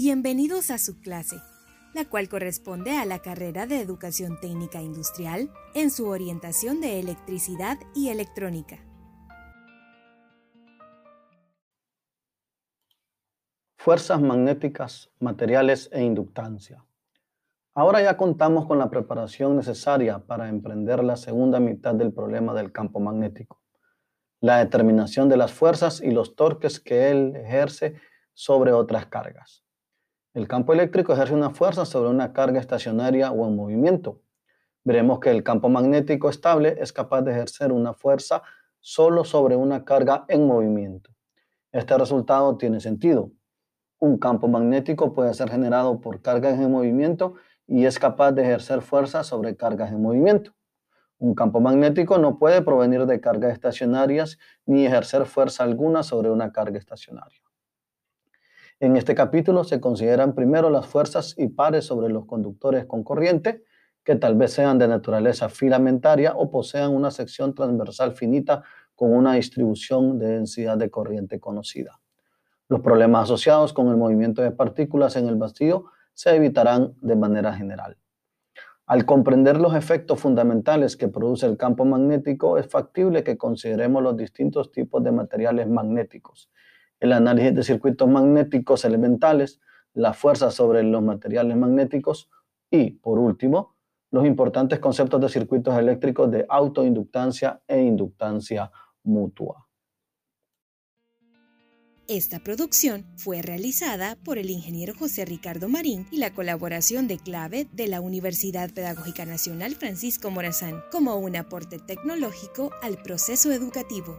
Bienvenidos a su clase, la cual corresponde a la carrera de Educación Técnica Industrial en su orientación de electricidad y electrónica. Fuerzas magnéticas, materiales e inductancia. Ahora ya contamos con la preparación necesaria para emprender la segunda mitad del problema del campo magnético, la determinación de las fuerzas y los torques que él ejerce sobre otras cargas. El campo eléctrico ejerce una fuerza sobre una carga estacionaria o en movimiento. Veremos que el campo magnético estable es capaz de ejercer una fuerza solo sobre una carga en movimiento. Este resultado tiene sentido. Un campo magnético puede ser generado por cargas en movimiento y es capaz de ejercer fuerza sobre cargas en movimiento. Un campo magnético no puede provenir de cargas estacionarias ni ejercer fuerza alguna sobre una carga estacionaria. En este capítulo se consideran primero las fuerzas y pares sobre los conductores con corriente, que tal vez sean de naturaleza filamentaria o posean una sección transversal finita con una distribución de densidad de corriente conocida. Los problemas asociados con el movimiento de partículas en el vacío se evitarán de manera general. Al comprender los efectos fundamentales que produce el campo magnético, es factible que consideremos los distintos tipos de materiales magnéticos, el análisis de circuitos magnéticos elementales, la fuerza sobre los materiales magnéticos y, por último, los importantes conceptos de circuitos eléctricos de autoinductancia e inductancia mutua. Esta producción fue realizada por el ingeniero José Ricardo Marín y la colaboración de clave de la Universidad Pedagógica Nacional Francisco Morazán como un aporte tecnológico al proceso educativo.